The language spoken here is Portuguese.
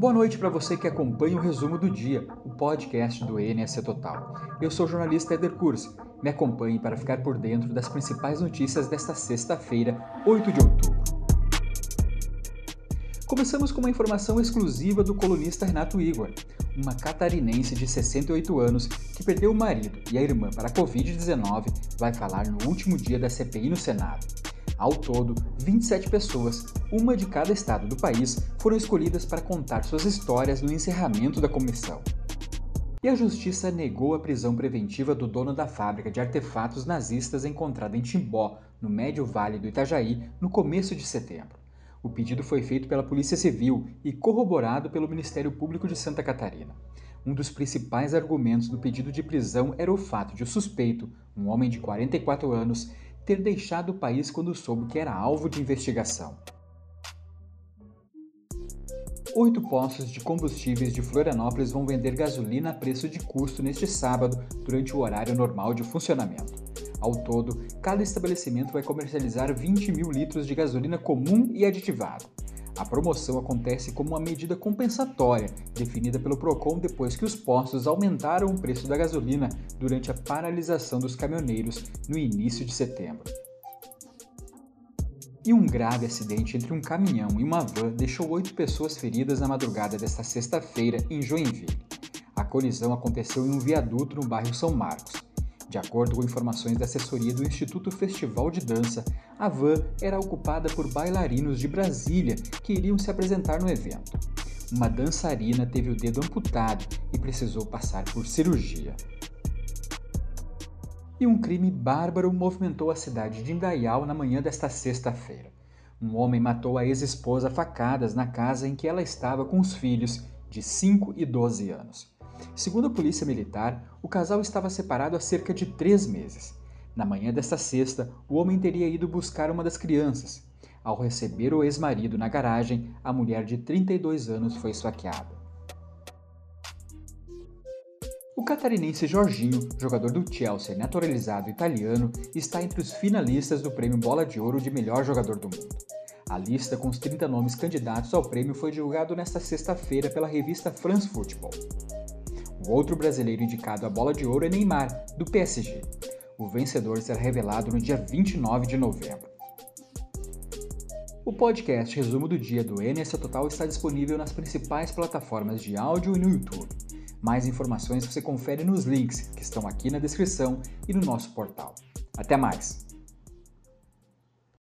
Boa noite para você que acompanha o resumo do dia, o podcast do NSC Total. Eu sou o jornalista Eder Curse. Me acompanhe para ficar por dentro das principais notícias desta sexta-feira, 8 de outubro. Começamos com uma informação exclusiva do colunista Renato Igor, uma catarinense de 68 anos que perdeu o marido e a irmã para a Covid-19, vai falar no último dia da CPI no Senado. Ao todo, 27 pessoas, uma de cada estado do país, foram escolhidas para contar suas histórias no encerramento da comissão. E a justiça negou a prisão preventiva do dono da fábrica de artefatos nazistas encontrada em Timbó, no Médio Vale do Itajaí, no começo de setembro. O pedido foi feito pela Polícia Civil e corroborado pelo Ministério Público de Santa Catarina. Um dos principais argumentos do pedido de prisão era o fato de o suspeito, um homem de 44 anos, ter deixado o país quando soube que era alvo de investigação. Oito postos de combustíveis de Florianópolis vão vender gasolina a preço de custo neste sábado, durante o horário normal de funcionamento. Ao todo, cada estabelecimento vai comercializar 20 mil litros de gasolina comum e aditivada. A promoção acontece como uma medida compensatória, definida pelo Procon depois que os postos aumentaram o preço da gasolina durante a paralisação dos caminhoneiros no início de setembro. E um grave acidente entre um caminhão e uma van deixou oito pessoas feridas na madrugada desta sexta-feira em Joinville. A colisão aconteceu em um viaduto no bairro São Marcos. De acordo com informações da assessoria do Instituto Festival de Dança, a van era ocupada por bailarinos de Brasília que iriam se apresentar no evento. Uma dançarina teve o dedo amputado e precisou passar por cirurgia. E um crime bárbaro movimentou a cidade de Indaial na manhã desta sexta-feira. Um homem matou a ex-esposa facadas na casa em que ela estava com os filhos de 5 e 12 anos. Segundo a polícia militar, o casal estava separado há cerca de três meses. Na manhã desta sexta, o homem teria ido buscar uma das crianças. Ao receber o ex-marido na garagem, a mulher de 32 anos foi esfaqueada. O catarinense Jorginho, jogador do Chelsea naturalizado italiano, está entre os finalistas do prêmio Bola de Ouro de melhor jogador do mundo. A lista com os 30 nomes candidatos ao prêmio foi divulgado nesta sexta-feira pela revista France Football. O outro brasileiro indicado à bola de ouro é Neymar, do PSG. O vencedor será revelado no dia 29 de novembro. O podcast Resumo do Dia do NS Total está disponível nas principais plataformas de áudio e no YouTube. Mais informações você confere nos links que estão aqui na descrição e no nosso portal. Até mais!